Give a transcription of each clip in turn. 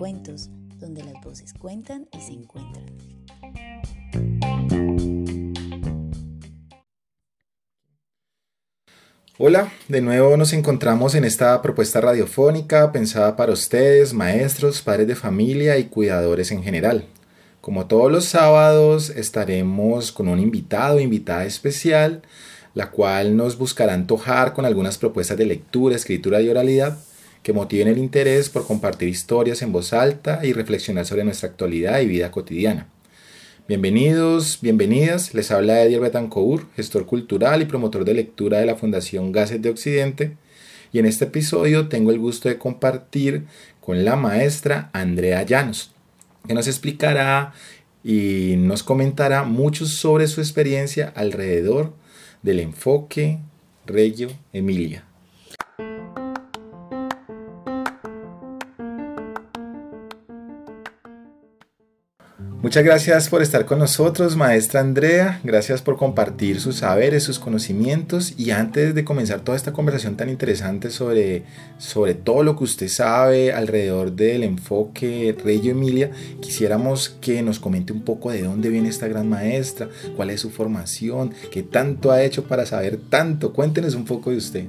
Cuentos, donde las voces cuentan y se encuentran. Hola, de nuevo nos encontramos en esta propuesta radiofónica pensada para ustedes, maestros, padres de familia y cuidadores en general. Como todos los sábados estaremos con un invitado o invitada especial, la cual nos buscará antojar con algunas propuestas de lectura, escritura y oralidad que motiven el interés por compartir historias en voz alta y reflexionar sobre nuestra actualidad y vida cotidiana. Bienvenidos, bienvenidas. Les habla Ediel Betancourt, gestor cultural y promotor de lectura de la Fundación Gases de Occidente. Y en este episodio tengo el gusto de compartir con la maestra Andrea Llanos, que nos explicará y nos comentará mucho sobre su experiencia alrededor del enfoque Reggio Emilia. Muchas gracias por estar con nosotros, maestra Andrea. Gracias por compartir sus saberes, sus conocimientos. Y antes de comenzar toda esta conversación tan interesante sobre, sobre todo lo que usted sabe alrededor del enfoque Reggio Emilia, quisiéramos que nos comente un poco de dónde viene esta gran maestra, cuál es su formación, qué tanto ha hecho para saber tanto. Cuéntenos un poco de usted.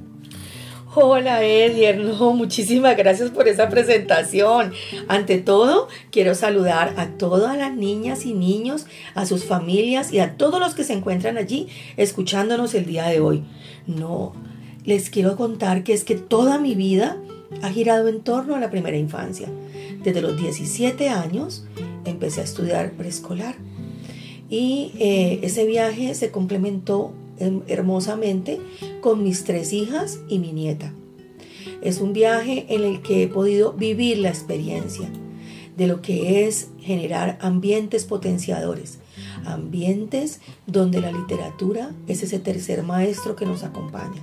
Hola Edier, no, muchísimas gracias por esa presentación. Ante todo, quiero saludar a todas las niñas y niños, a sus familias y a todos los que se encuentran allí escuchándonos el día de hoy. No, les quiero contar que es que toda mi vida ha girado en torno a la primera infancia. Desde los 17 años empecé a estudiar preescolar y eh, ese viaje se complementó hermosamente con mis tres hijas y mi nieta. Es un viaje en el que he podido vivir la experiencia de lo que es generar ambientes potenciadores, ambientes donde la literatura es ese tercer maestro que nos acompaña.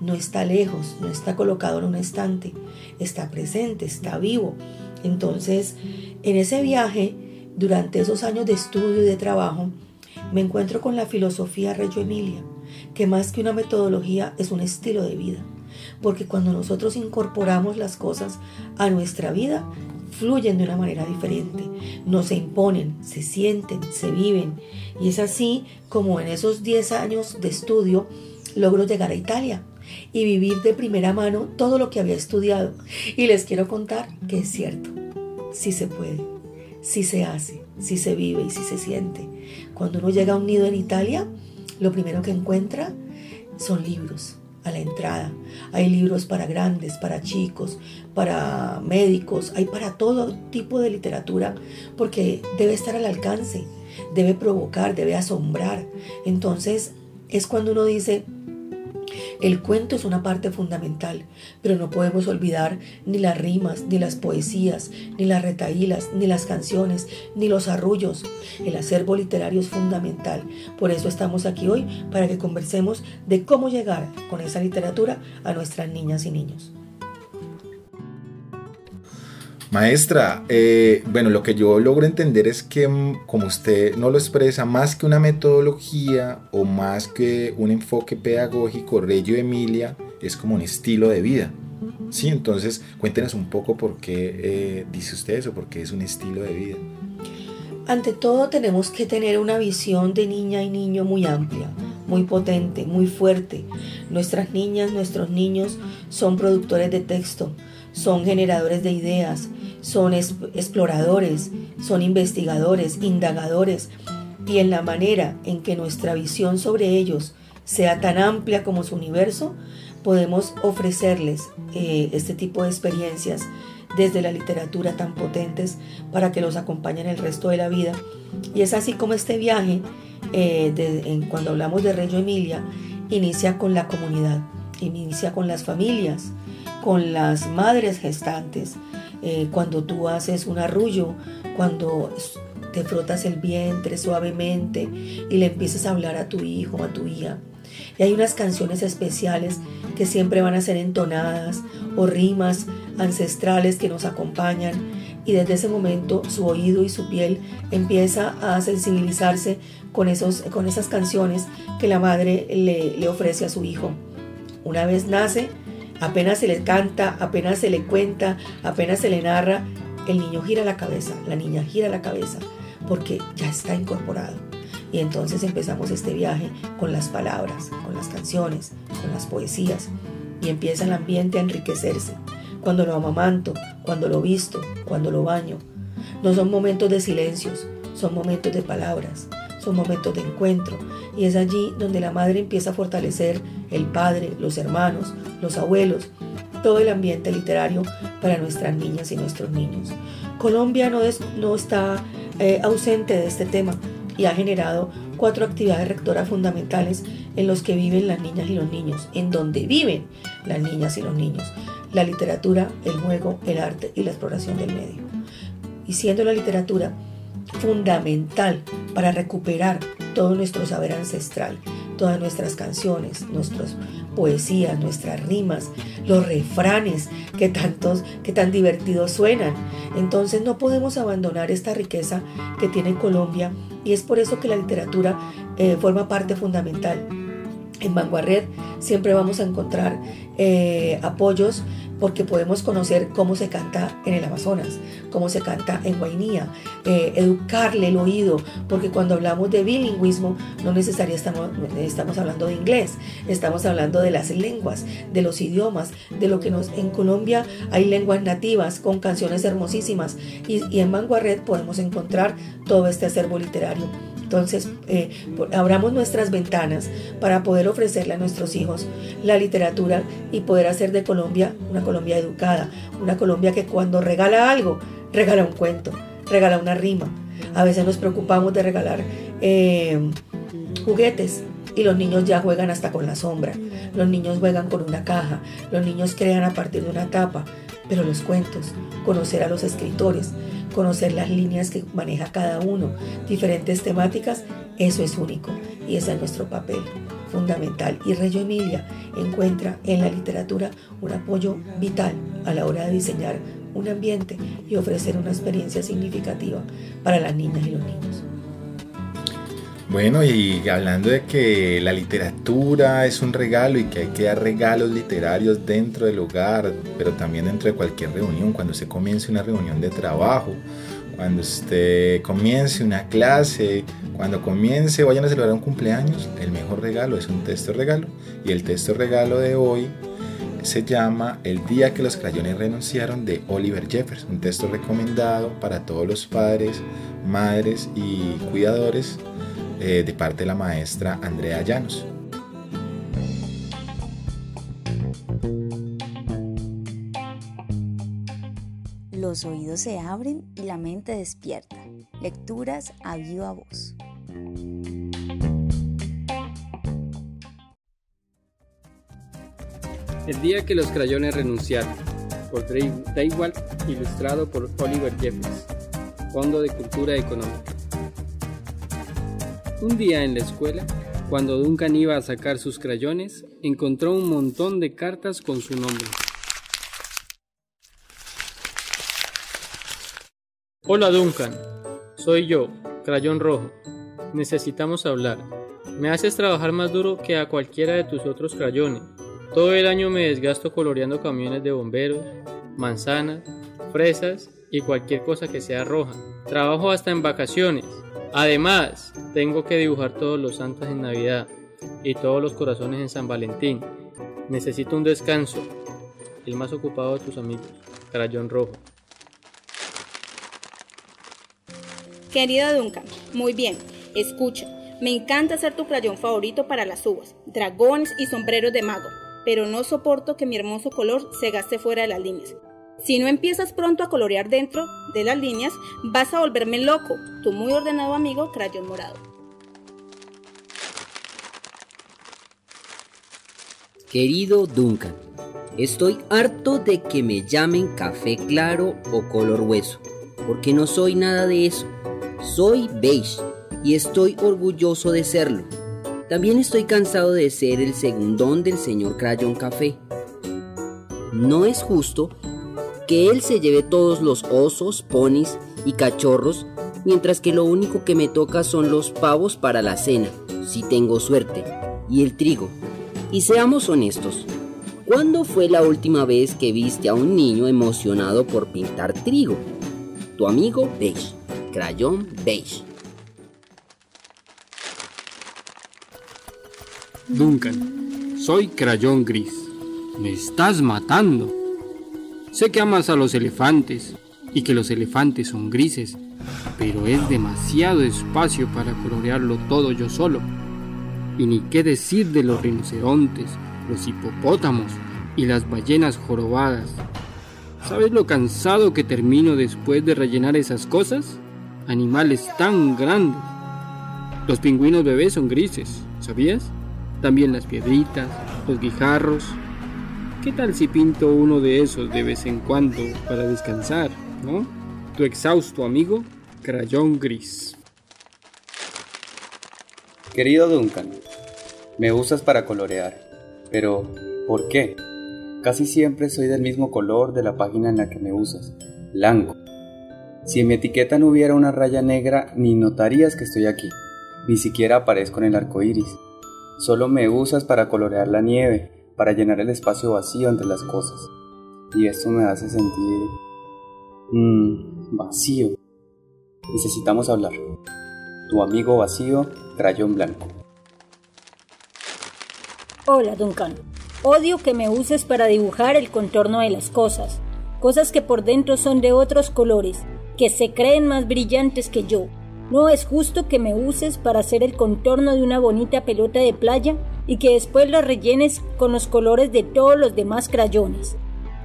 No está lejos, no está colocado en un estante, está presente, está vivo. Entonces, en ese viaje, durante esos años de estudio y de trabajo, me encuentro con la filosofía Reggio Emilia, que más que una metodología es un estilo de vida. Porque cuando nosotros incorporamos las cosas a nuestra vida, fluyen de una manera diferente, no se imponen, se sienten, se viven. Y es así como en esos 10 años de estudio logro llegar a Italia y vivir de primera mano todo lo que había estudiado. Y les quiero contar que es cierto, sí se puede, sí se hace, sí se vive y sí se siente. Cuando uno llega a un nido en Italia, lo primero que encuentra son libros a la entrada. Hay libros para grandes, para chicos, para médicos, hay para todo tipo de literatura porque debe estar al alcance, debe provocar, debe asombrar. Entonces es cuando uno dice, el cuento es una parte fundamental, pero no podemos olvidar ni las rimas, ni las poesías, ni las retaílas, ni las canciones, ni los arrullos. El acervo literario es fundamental. Por eso estamos aquí hoy, para que conversemos de cómo llegar con esa literatura a nuestras niñas y niños. Maestra, eh, bueno, lo que yo logro entender es que mm, como usted no lo expresa, más que una metodología o más que un enfoque pedagógico, Reggio Emilia es como un estilo de vida. Sí, entonces cuéntenos un poco por qué eh, dice usted eso, por qué es un estilo de vida. Ante todo tenemos que tener una visión de niña y niño muy amplia, muy potente, muy fuerte. Nuestras niñas, nuestros niños son productores de texto, son generadores de ideas, son exploradores, son investigadores, indagadores, y en la manera en que nuestra visión sobre ellos sea tan amplia como su universo, podemos ofrecerles eh, este tipo de experiencias desde la literatura tan potentes para que los acompañen el resto de la vida. Y es así como este viaje eh, cuando hablamos de Reggio Emilia, inicia con la comunidad, inicia con las familias, con las madres gestantes, eh, cuando tú haces un arrullo, cuando te frotas el vientre suavemente y le empiezas a hablar a tu hijo, a tu hija. Y hay unas canciones especiales que siempre van a ser entonadas o rimas ancestrales que nos acompañan y desde ese momento su oído y su piel empieza a sensibilizarse con, esos, con esas canciones que la madre le, le ofrece a su hijo. Una vez nace, apenas se le canta, apenas se le cuenta, apenas se le narra, el niño gira la cabeza, la niña gira la cabeza, porque ya está incorporado. Y entonces empezamos este viaje con las palabras, con las canciones, con las poesías, y empieza el ambiente a enriquecerse cuando lo amamanto, cuando lo visto, cuando lo baño. No son momentos de silencios, son momentos de palabras, son momentos de encuentro. Y es allí donde la madre empieza a fortalecer el padre, los hermanos, los abuelos, todo el ambiente literario para nuestras niñas y nuestros niños. Colombia no, no está eh, ausente de este tema y ha generado cuatro actividades rectoras fundamentales en los que viven las niñas y los niños, en donde viven las niñas y los niños la literatura, el juego, el arte y la exploración del medio. Y siendo la literatura fundamental para recuperar todo nuestro saber ancestral, todas nuestras canciones, nuestras poesías, nuestras rimas, los refranes que tantos, que tan divertidos suenan. Entonces no podemos abandonar esta riqueza que tiene Colombia y es por eso que la literatura eh, forma parte fundamental. En Vanguardia siempre vamos a encontrar eh, apoyos porque podemos conocer cómo se canta en el Amazonas, cómo se canta en Guainía, eh, educarle el oído, porque cuando hablamos de bilingüismo no necesariamente estamos, hablando de inglés, estamos hablando de las lenguas, de los idiomas, de lo que nos en Colombia hay lenguas nativas con canciones hermosísimas y, y en Manguarret podemos encontrar todo este acervo literario. Entonces, eh, abramos nuestras ventanas para poder ofrecerle a nuestros hijos la literatura y poder hacer de Colombia una Colombia educada, una Colombia que cuando regala algo, regala un cuento, regala una rima. A veces nos preocupamos de regalar eh, juguetes y los niños ya juegan hasta con la sombra. Los niños juegan con una caja, los niños crean a partir de una tapa, pero los cuentos, conocer a los escritores, conocer las líneas que maneja cada uno, diferentes temáticas, eso es único y ese es nuestro papel fundamental. Y Reyo Emilia encuentra en la literatura un apoyo vital a la hora de diseñar un ambiente y ofrecer una experiencia significativa para las niñas y los niños. Bueno, y hablando de que la literatura es un regalo y que hay que dar regalos literarios dentro del hogar, pero también dentro de cualquier reunión, cuando se comience una reunión de trabajo, cuando usted comience una clase, cuando comience, vayan a celebrar un cumpleaños, el mejor regalo es un texto regalo. Y el texto regalo de hoy se llama El día que los crayones renunciaron de Oliver Jeffers, un texto recomendado para todos los padres, madres y cuidadores eh, de parte de la maestra Andrea Llanos. Los oídos se abren y la mente despierta. Lecturas a viva voz. El día que los crayones renunciaron, por igual ilustrado por Oliver Jeffers, Fondo de Cultura Económica. Un día en la escuela, cuando Duncan iba a sacar sus crayones, encontró un montón de cartas con su nombre. Hola Duncan, soy yo, Crayón Rojo. Necesitamos hablar. Me haces trabajar más duro que a cualquiera de tus otros crayones. Todo el año me desgasto coloreando camiones de bomberos, manzanas, fresas y cualquier cosa que sea roja. Trabajo hasta en vacaciones. Además, tengo que dibujar todos los santos en Navidad y todos los corazones en San Valentín. Necesito un descanso. El más ocupado de tus amigos, Crayón Rojo. Querido Duncan, muy bien, escucha. Me encanta ser tu crayón favorito para las uvas, dragones y sombreros de mago, pero no soporto que mi hermoso color se gaste fuera de las líneas. Si no empiezas pronto a colorear dentro de las líneas, vas a volverme loco, tu muy ordenado amigo Crayón Morado. Querido Duncan, estoy harto de que me llamen café claro o color hueso, porque no soy nada de eso. Soy beige y estoy orgulloso de serlo. También estoy cansado de ser el segundón del señor Crayón Café. No es justo que él se lleve todos los osos, ponis y cachorros, mientras que lo único que me toca son los pavos para la cena, si tengo suerte, y el trigo. Y seamos honestos, ¿cuándo fue la última vez que viste a un niño emocionado por pintar trigo? Tu amigo beige, crayón beige. Duncan, soy crayón gris. Me estás matando. Sé que amas a los elefantes y que los elefantes son grises, pero es demasiado espacio para colorearlo todo yo solo. Y ni qué decir de los rinocerontes, los hipopótamos y las ballenas jorobadas. ¿Sabes lo cansado que termino después de rellenar esas cosas? Animales tan grandes. Los pingüinos bebés son grises, ¿sabías? También las piedritas, los guijarros, ¿Qué tal si pinto uno de esos de vez en cuando para descansar, no? Tu exhausto amigo, Crayón Gris. Querido Duncan, me usas para colorear, pero ¿por qué? Casi siempre soy del mismo color de la página en la que me usas, blanco. Si en mi etiqueta no hubiera una raya negra, ni notarías que estoy aquí. Ni siquiera aparezco en el arco iris. Solo me usas para colorear la nieve, para llenar el espacio vacío entre las cosas. Y esto me hace sentir... Mmm, vacío. Necesitamos hablar. Tu amigo vacío, crayón blanco. Hola, Duncan. Odio que me uses para dibujar el contorno de las cosas. Cosas que por dentro son de otros colores, que se creen más brillantes que yo. No es justo que me uses para hacer el contorno de una bonita pelota de playa y que después lo rellenes con los colores de todos los demás crayones.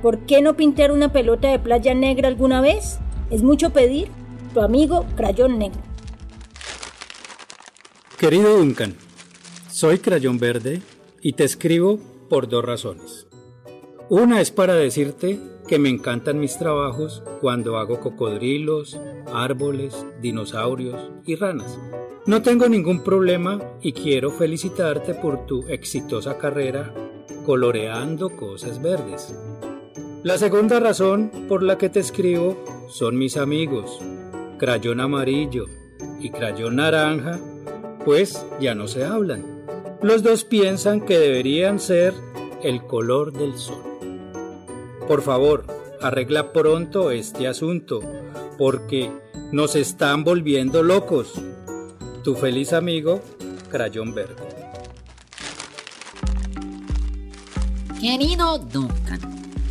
¿Por qué no pintar una pelota de playa negra alguna vez? ¿Es mucho pedir? Tu amigo Crayón Negro. Querido Duncan, soy Crayón Verde y te escribo por dos razones. Una es para decirte que me encantan mis trabajos cuando hago cocodrilos, árboles, dinosaurios y ranas. No tengo ningún problema y quiero felicitarte por tu exitosa carrera coloreando cosas verdes. La segunda razón por la que te escribo son mis amigos, crayón amarillo y crayón naranja, pues ya no se hablan. Los dos piensan que deberían ser el color del sol. Por favor, arregla pronto este asunto, porque nos están volviendo locos. Tu feliz amigo, Crayón Verde. Querido Duncan,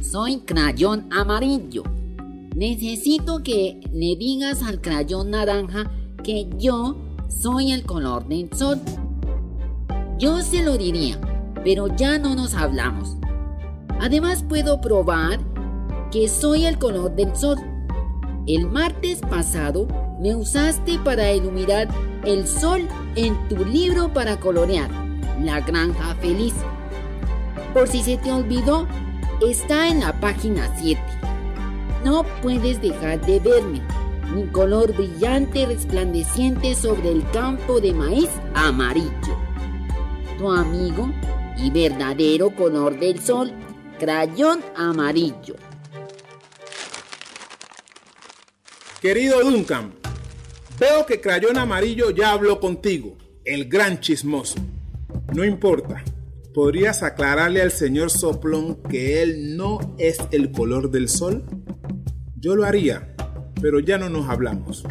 soy Crayón Amarillo. Necesito que le digas al crayón naranja que yo soy el color del sol. Yo se lo diría, pero ya no nos hablamos. Además puedo probar que soy el color del sol. El martes pasado me usaste para iluminar el sol en tu libro para colorear, La Granja Feliz. Por si se te olvidó, está en la página 7. No puedes dejar de verme. Mi color brillante resplandeciente sobre el campo de maíz amarillo. Tu amigo y verdadero color del sol, crayón amarillo. Querido Duncan, Veo que Crayón Amarillo ya habló contigo, el gran chismoso. No importa, ¿podrías aclararle al señor Soplón que él no es el color del sol? Yo lo haría, pero ya no nos hablamos.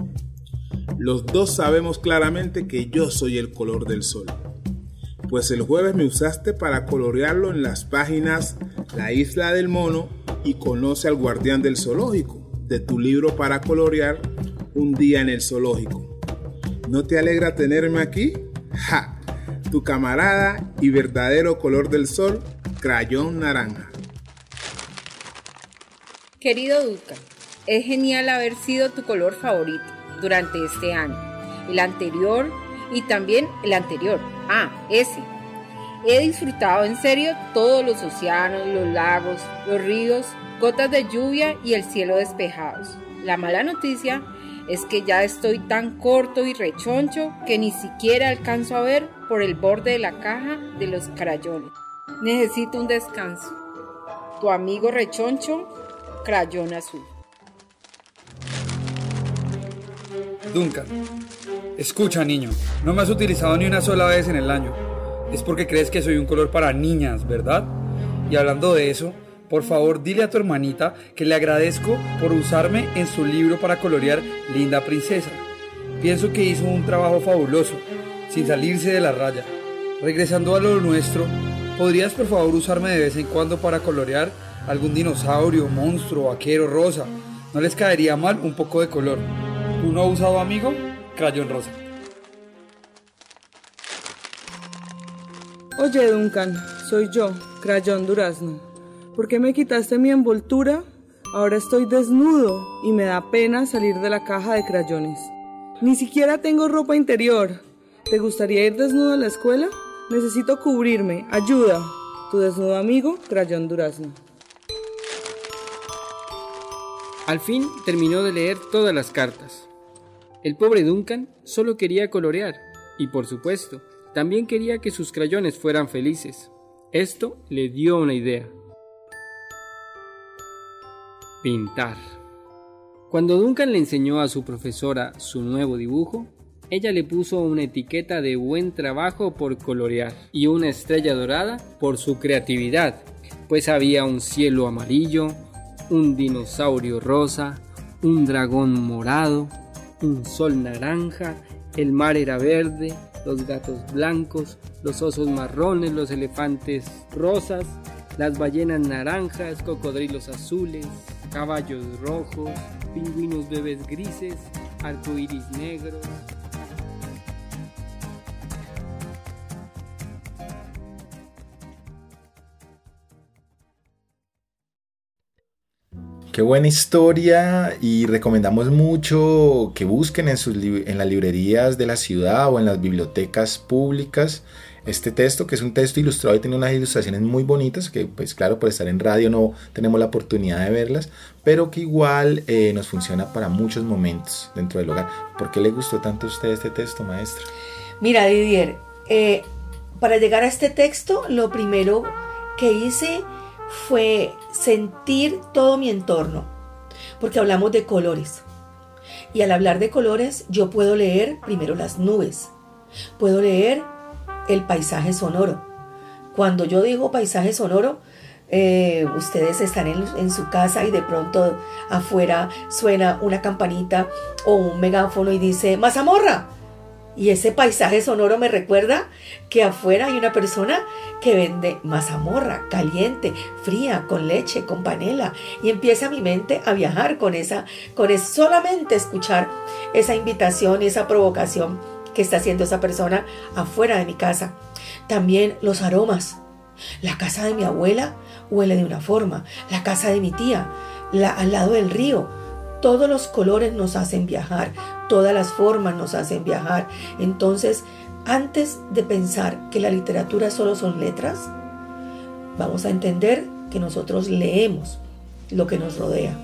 Los dos sabemos claramente que yo soy el color del sol. Pues el jueves me usaste para colorearlo en las páginas La isla del mono y Conoce al guardián del zoológico, de tu libro para colorear un día en el zoológico. ¿No te alegra tenerme aquí? ¡Ja! Tu camarada y verdadero color del sol, crayón naranja. Querido Duca, es genial haber sido tu color favorito durante este año, el anterior y también el anterior. Ah, ese. He disfrutado en serio todos los océanos, los lagos, los ríos, gotas de lluvia y el cielo despejados. La mala noticia es que ya estoy tan corto y rechoncho que ni siquiera alcanzo a ver por el borde de la caja de los crayones. Necesito un descanso. Tu amigo rechoncho, crayón azul. Duncan, escucha niño, no me has utilizado ni una sola vez en el año. Es porque crees que soy un color para niñas, ¿verdad? Y hablando de eso, por favor dile a tu hermanita que le agradezco por usarme en su libro para colorear Linda Princesa. Pienso que hizo un trabajo fabuloso, sin salirse de la raya. Regresando a lo nuestro, ¿podrías por favor usarme de vez en cuando para colorear algún dinosaurio, monstruo, vaquero, rosa? No les caería mal un poco de color. ¿Tu no usado amigo? Crayón rosa. Oye, Duncan, soy yo, Crayón Durazno. ¿Por qué me quitaste mi envoltura? Ahora estoy desnudo y me da pena salir de la caja de crayones. Ni siquiera tengo ropa interior. ¿Te gustaría ir desnudo a la escuela? Necesito cubrirme. Ayuda. Tu desnudo amigo, Crayón Durazno. Al fin terminó de leer todas las cartas. El pobre Duncan solo quería colorear y por supuesto también quería que sus crayones fueran felices. Esto le dio una idea. Pintar. Cuando Duncan le enseñó a su profesora su nuevo dibujo, ella le puso una etiqueta de buen trabajo por colorear y una estrella dorada por su creatividad, pues había un cielo amarillo, un dinosaurio rosa, un dragón morado, un sol naranja, el mar era verde, los gatos blancos, los osos marrones, los elefantes rosas, las ballenas naranjas, cocodrilos azules, caballos rojos, pingüinos bebés grises, arcoíris negros. Qué buena historia y recomendamos mucho que busquen en, sus en las librerías de la ciudad o en las bibliotecas públicas este texto, que es un texto ilustrado y tiene unas ilustraciones muy bonitas, que pues claro, por estar en radio no tenemos la oportunidad de verlas, pero que igual eh, nos funciona para muchos momentos dentro del hogar. ¿Por qué le gustó tanto a usted este texto, maestra? Mira, Didier, eh, para llegar a este texto, lo primero que hice fue sentir todo mi entorno, porque hablamos de colores. Y al hablar de colores, yo puedo leer primero las nubes, puedo leer el paisaje sonoro. Cuando yo digo paisaje sonoro, eh, ustedes están en, en, su casa y de pronto afuera suena una campanita o un megáfono y dice mazamorra. Y ese paisaje sonoro me recuerda que afuera hay una persona que vende mazamorra caliente, fría, con leche, con panela. Y empieza mi mente a viajar con esa, con solamente escuchar esa invitación esa provocación que está haciendo esa persona afuera de mi casa. También los aromas. La casa de mi abuela huele de una forma, la casa de mi tía, la, al lado del río. Todos los colores nos hacen viajar, todas las formas nos hacen viajar. Entonces, antes de pensar que la literatura solo son letras, vamos a entender que nosotros leemos lo que nos rodea.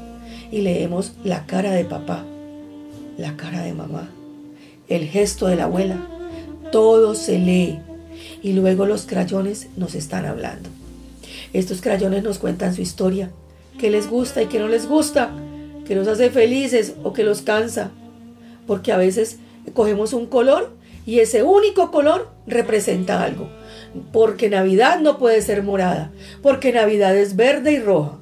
Y leemos la cara de papá, la cara de mamá, el gesto de la abuela, todo se lee. Y luego los crayones nos están hablando. Estos crayones nos cuentan su historia, qué les gusta y qué no les gusta, qué nos hace felices o qué los cansa, porque a veces cogemos un color y ese único color representa algo, porque Navidad no puede ser morada, porque Navidad es verde y roja,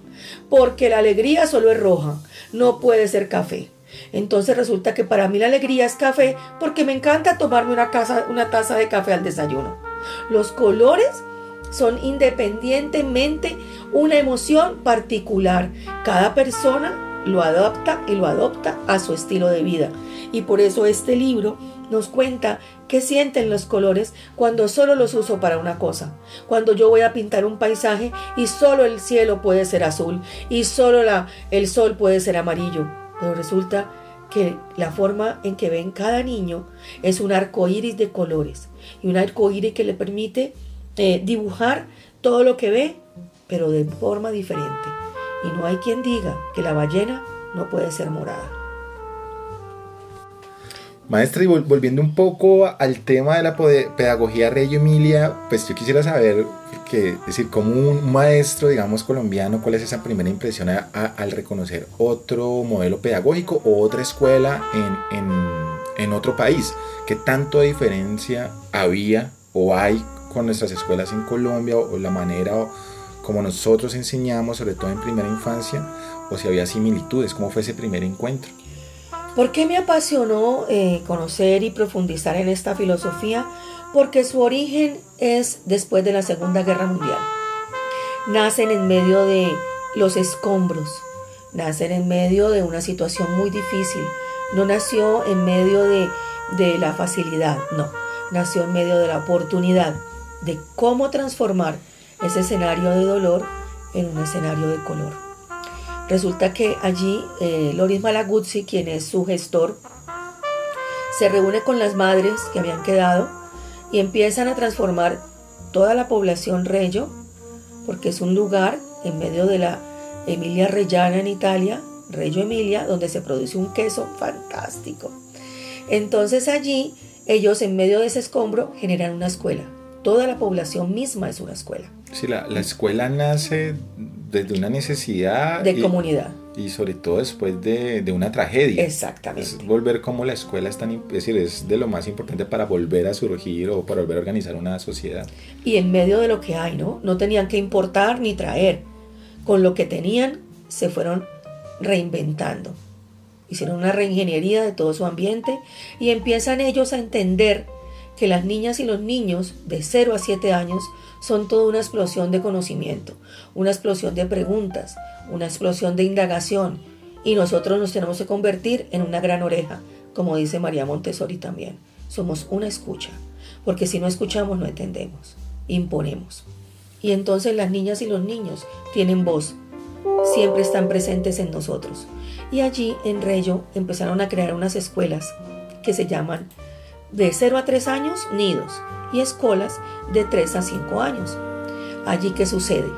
porque la alegría solo es roja, no puede ser café. Entonces resulta que para mí la alegría es café porque me encanta tomarme una, una taza de café al desayuno. Los colores son independientemente una emoción particular. Cada persona lo adapta y lo adopta a su estilo de vida. Y por eso este libro nos cuenta qué sienten los colores cuando solo los uso para una cosa. Cuando yo voy a pintar un paisaje y solo el cielo puede ser azul y solo el sol puede ser amarillo. Pero resulta que la forma en que ven cada niño es un arco iris de colores y un arco iris que le permite eh, dibujar todo lo que ve, pero de forma diferente. Y no hay quien diga que la ballena no puede ser morada. Maestra, y volviendo un poco al tema de la pedagogía Reggio Emilia, pues yo quisiera saber, que, decir, como un maestro, digamos, colombiano, ¿cuál es esa primera impresión al reconocer otro modelo pedagógico o otra escuela en, en, otro país? ¿Qué tanto diferencia había o hay con nuestras escuelas en Colombia o, la manera como nosotros enseñamos, sobre todo en primera infancia, o si había similitudes? ¿Cómo fue ese primer encuentro? ¿Por qué me apasionó eh, conocer y profundizar en esta filosofía? Porque su origen es después de la Segunda Guerra Mundial. Nacen en medio de los escombros, nacen en medio de una situación muy difícil. No nació en medio de, de la facilidad, no, nació en medio de la oportunidad de cómo transformar ese escenario de dolor en un escenario de color. Resulta que allí eh, Loris Malaguzzi, quien es su gestor, se reúne con las madres que habían quedado y empiezan a transformar toda la población Reggio, porque es un lugar en medio de la Emilia Reggiana en Italia, Reggio Emilia, donde se produce un queso fantástico. Entonces allí ellos en medio de ese escombro generan una escuela. Toda la población misma es una escuela. Sí, la, la escuela nace desde una necesidad. De comunidad. Y sobre todo después de, de una tragedia. Exactamente. Es volver como la escuela es tan, es decir, es de lo más importante para volver a surgir o para volver a organizar una sociedad. Y en medio de lo que hay, ¿no? No tenían que importar ni traer. Con lo que tenían, se fueron reinventando. Hicieron una reingeniería de todo su ambiente y empiezan ellos a entender que las niñas y los niños de 0 a 7 años son toda una explosión de conocimiento, una explosión de preguntas, una explosión de indagación, y nosotros nos tenemos que convertir en una gran oreja, como dice María Montessori también. Somos una escucha, porque si no escuchamos no entendemos, imponemos. Y entonces las niñas y los niños tienen voz, siempre están presentes en nosotros. Y allí en Reyo empezaron a crear unas escuelas que se llaman de 0 a 3 años, nidos, y escuelas de 3 a 5 años. Allí que sucede,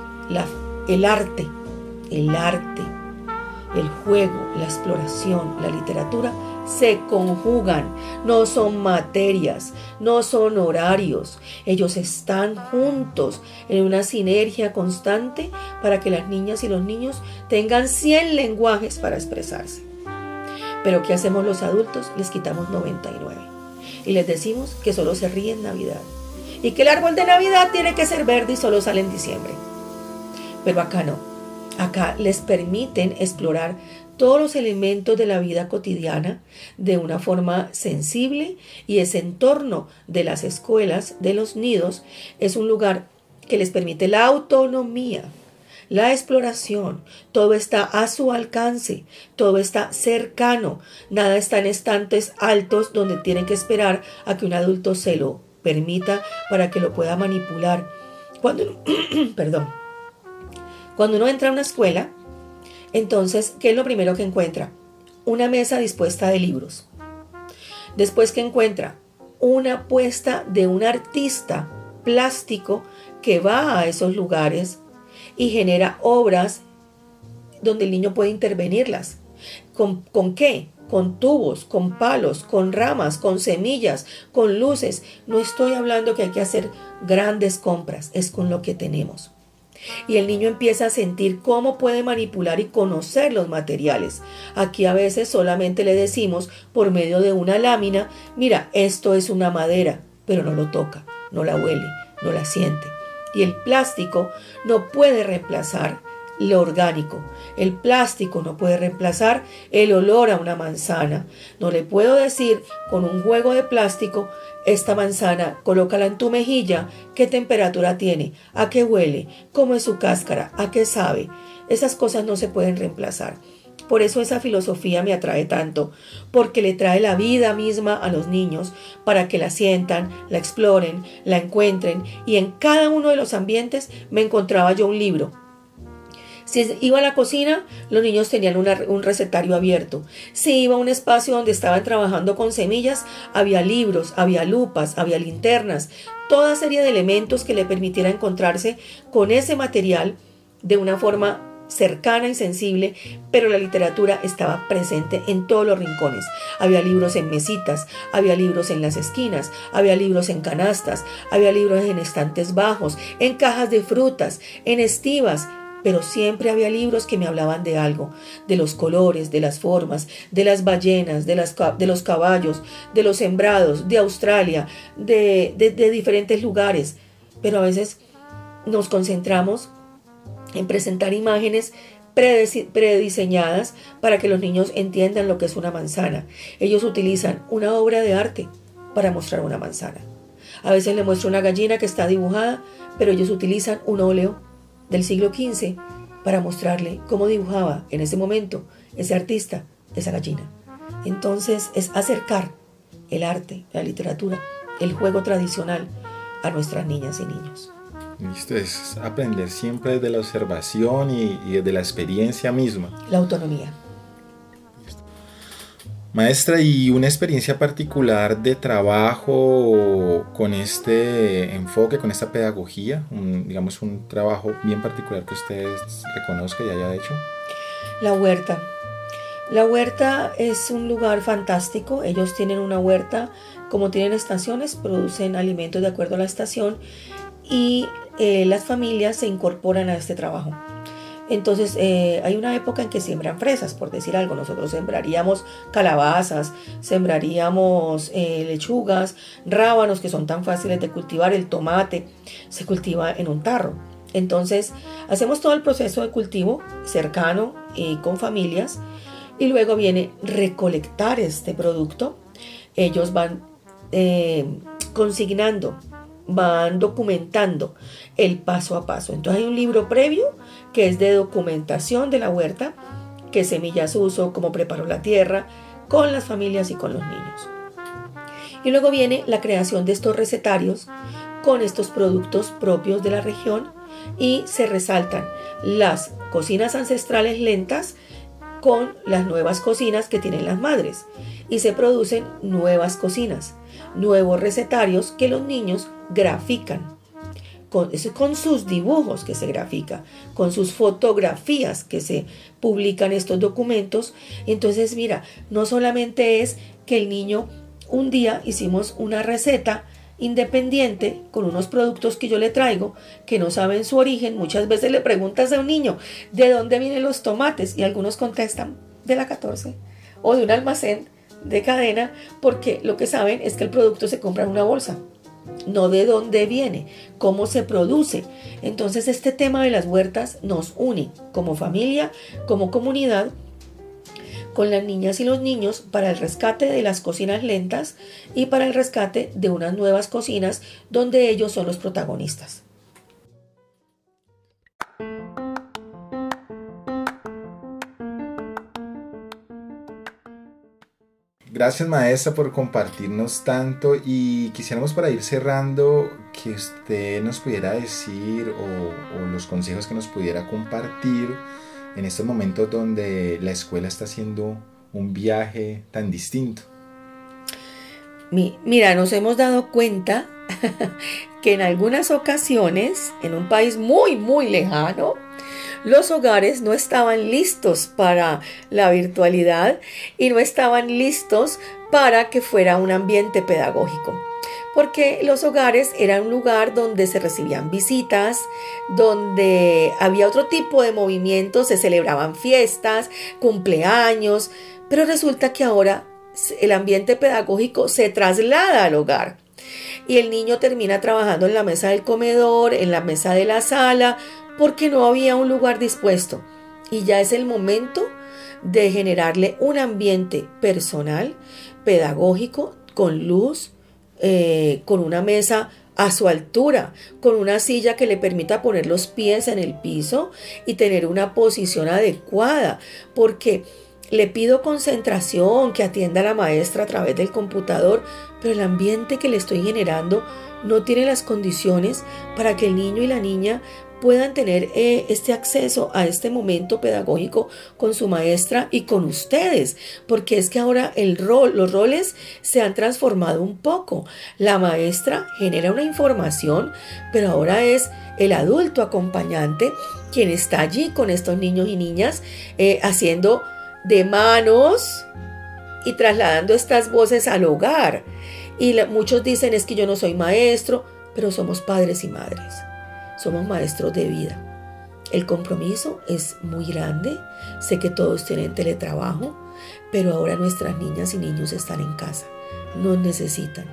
el arte, el arte, el juego, la exploración, la literatura se conjugan, no son materias, no son horarios, ellos están juntos en una sinergia constante para que las niñas y los niños tengan 100 lenguajes para expresarse. Pero ¿qué hacemos los adultos? Les quitamos 99 y les decimos que solo se ríe en Navidad y que el árbol de Navidad tiene que ser verde y solo sale en diciembre. Pero acá no. Acá les permiten explorar todos los elementos de la vida cotidiana de una forma sensible y ese entorno de las escuelas, de los nidos, es un lugar que les permite la autonomía, la exploración, todo está a su alcance, todo está cercano, nada está en estantes altos donde tienen que esperar a que un adulto se lo permita para que lo pueda manipular. Cuando, perdón, cuando uno entra a una escuela, entonces, ¿qué es lo primero que encuentra? Una mesa dispuesta de libros. Después que encuentra una puesta de un artista plástico que va a esos lugares y genera obras donde el niño puede intervenirlas. ¿Con, ¿Con, qué? Con tubos, con palos, con ramas, con semillas, con luces. No estoy hablando que hay que hacer grandes compras, es con lo que tenemos. Y el niño empieza a sentir cómo puede manipular y conocer los materiales. Aquí a veces solamente le decimos por medio de una lámina, mira, esto es una madera, pero no lo toca, no la huele, no la siente y el plástico no puede reemplazar lo orgánico. El plástico no puede reemplazar el olor a una manzana. No le puedo decir con un juego de plástico, esta manzana, colócala en tu mejilla, qué temperatura tiene, a qué huele, cómo es su cáscara, a qué sabe. Esas cosas no se pueden reemplazar. Por eso esa filosofía me atrae tanto, porque le trae la vida misma a los niños para que la sientan, la exploren, la encuentren y en cada uno de los ambientes me encontraba yo un libro. Si iba a la cocina, los niños tenían un recetario abierto. Si iba a un espacio donde estaban trabajando con semillas, había libros, había lupas, había linternas, toda serie de elementos que le permitiera encontrarse con ese material de una forma cercana y sensible, pero la literatura estaba presente en todos los rincones. Había libros en mesitas, había libros en las esquinas, había libros en canastas, había libros en estantes bajos, en cajas de frutas, en estivas, pero siempre había libros que me hablaban de algo, de los colores, de las formas, de las ballenas, de, los caballos, de los sembrados, de Australia, de diferentes lugares. Pero a veces nos concentramos en presentar imágenes prediseñadas para que los niños entiendan lo que es una manzana. Ellos utilizan una obra de arte para mostrar una manzana. A veces le muestro una gallina que está dibujada, pero ellos utilizan un óleo del siglo XV para mostrarle cómo dibujaba en ese momento ese artista esa gallina. Entonces es acercar el arte, la literatura, el juego tradicional a nuestras niñas y niños. Esto es aprender siempre de la observación y, y de la experiencia misma. La autonomía. Maestra, ¿y una experiencia particular de trabajo con este enfoque, con esta pedagogía? digamos, un trabajo bien particular que usted reconozca y haya hecho. La huerta. La huerta es un lugar fantástico. Ellos tienen una huerta, como tienen estaciones, producen alimentos de acuerdo a la estación y eh, las familias se incorporan a este trabajo. Entonces eh, hay una época en que siembran fresas, por decir algo. Nosotros sembraríamos calabazas, sembraríamos eh, lechugas, rábanos que son tan fáciles de cultivar, el tomate se cultiva en un tarro. Entonces hacemos todo el proceso de cultivo cercano y con familias y luego viene recolectar este producto. Ellos van consignando van documentando el paso a paso. Entonces hay un libro previo que es de documentación de la huerta, qué semillas uso, cómo preparo la tierra, con las familias y con los niños. Y luego viene la creación de estos recetarios con estos productos propios de la región y se resaltan las cocinas ancestrales lentas con las nuevas cocinas que tienen las madres y se producen nuevas cocinas, nuevos recetarios que los niños grafican. Con, con sus dibujos que se grafica, con sus fotografías que se publican estos documentos. Entonces, mira, no solamente es que el niño, un día hicimos una receta independiente con unos productos que yo le traigo que no saben su origen. Muchas veces le preguntas a un niño de dónde vienen los tomates y algunos contestan de la 14 o de un almacén de cadena porque lo que saben es que el producto se compra en una bolsa no de dónde viene, cómo se produce. Entonces este tema de las huertas nos une como familia, como comunidad, con las niñas y los niños para el rescate de las cocinas lentas y para el rescate de unas nuevas cocinas donde ellos son los protagonistas. Gracias maestra por compartirnos tanto y quisiéramos para ir cerrando que usted nos pudiera decir o, los consejos que nos pudiera compartir en estos momentos donde la escuela está haciendo un viaje tan distinto. mira, nos hemos dado cuenta que en algunas ocasiones, en un país muy, muy lejano, los hogares no estaban listos para la virtualidad y no estaban listos para que fuera un ambiente pedagógico porque los hogares eran un lugar donde se recibían visitas, donde había otro tipo de movimientos, se celebraban fiestas, cumpleaños, pero resulta que ahora el ambiente pedagógico se traslada al hogar y el niño termina trabajando en la mesa del comedor, en la mesa de la sala, porque no había un lugar dispuesto. Y ya es el momento de generarle un ambiente personal, pedagógico, con luz, eh, con una mesa a su altura, con una silla que le permita poner los pies en el piso y tener una posición adecuada, porque le pido concentración, que atienda a la maestra a través del computador, pero el ambiente que le estoy generando no tiene las condiciones para que el niño y la niña puedan tener eh, este acceso a este momento pedagógico con su maestra y con ustedes, porque es que ahora el rol, los roles se han transformado un poco. La maestra genera una información, pero ahora es el adulto acompañante quien está allí con estos niños y niñas eh, haciendo de manos y trasladando estas voces al hogar. Y muchos dicen es que yo no soy maestro, pero somos padres y madres. Somos maestros de vida. El compromiso es muy grande. Sé que todos tienen teletrabajo, pero ahora nuestras niñas y niños están en casa. Nos necesitan.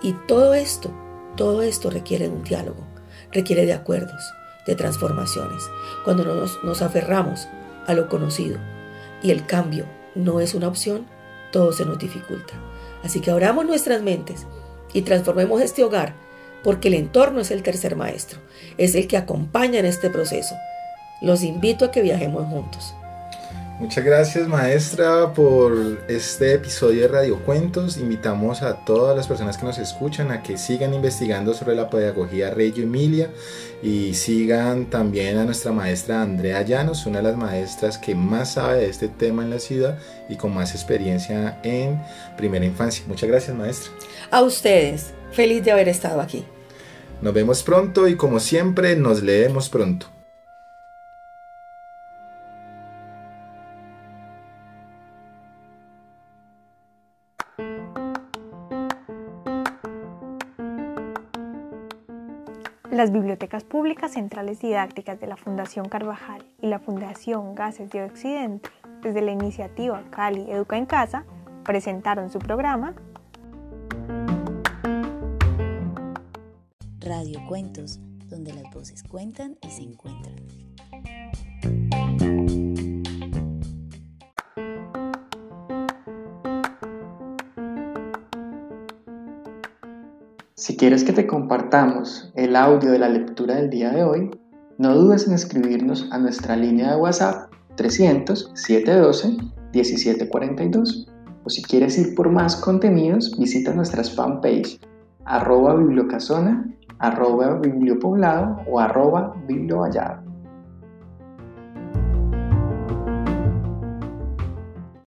Y todo esto, todo esto requiere un diálogo, requiere de acuerdos, de transformaciones. Cuando nos, nos aferramos a lo conocido y el cambio no es una opción, todo se nos dificulta. Así que abramos nuestras mentes y transformemos este hogar, porque el entorno es el tercer maestro, es el que acompaña en este proceso. Los invito a que viajemos juntos. Muchas gracias maestra por este episodio de Radio Cuentos. Invitamos a todas las personas que nos escuchan a que sigan investigando sobre la pedagogía Reggio Emilia y sigan también a nuestra maestra Andrea Llanos, una de las maestras que más sabe de este tema en la ciudad y con más experiencia en primera infancia. Muchas gracias maestra. A ustedes, feliz de haber estado aquí. Nos vemos pronto y como siempre nos leemos pronto. Las bibliotecas públicas centrales didácticas de la Fundación Carvajal y la Fundación Gases de Occidente, desde la iniciativa Cali Educa en Casa, presentaron su programa Radio Cuentos, donde las voces cuentan y se encuentran. Si quieres que te compartamos el audio de la lectura del día de hoy, no dudes en escribirnos a nuestra línea de WhatsApp 300 712 1742 o si quieres ir por más contenidos visita nuestras fanpage arroba bibliocasona, arroba bibliopoblado o arroba bibliovallado.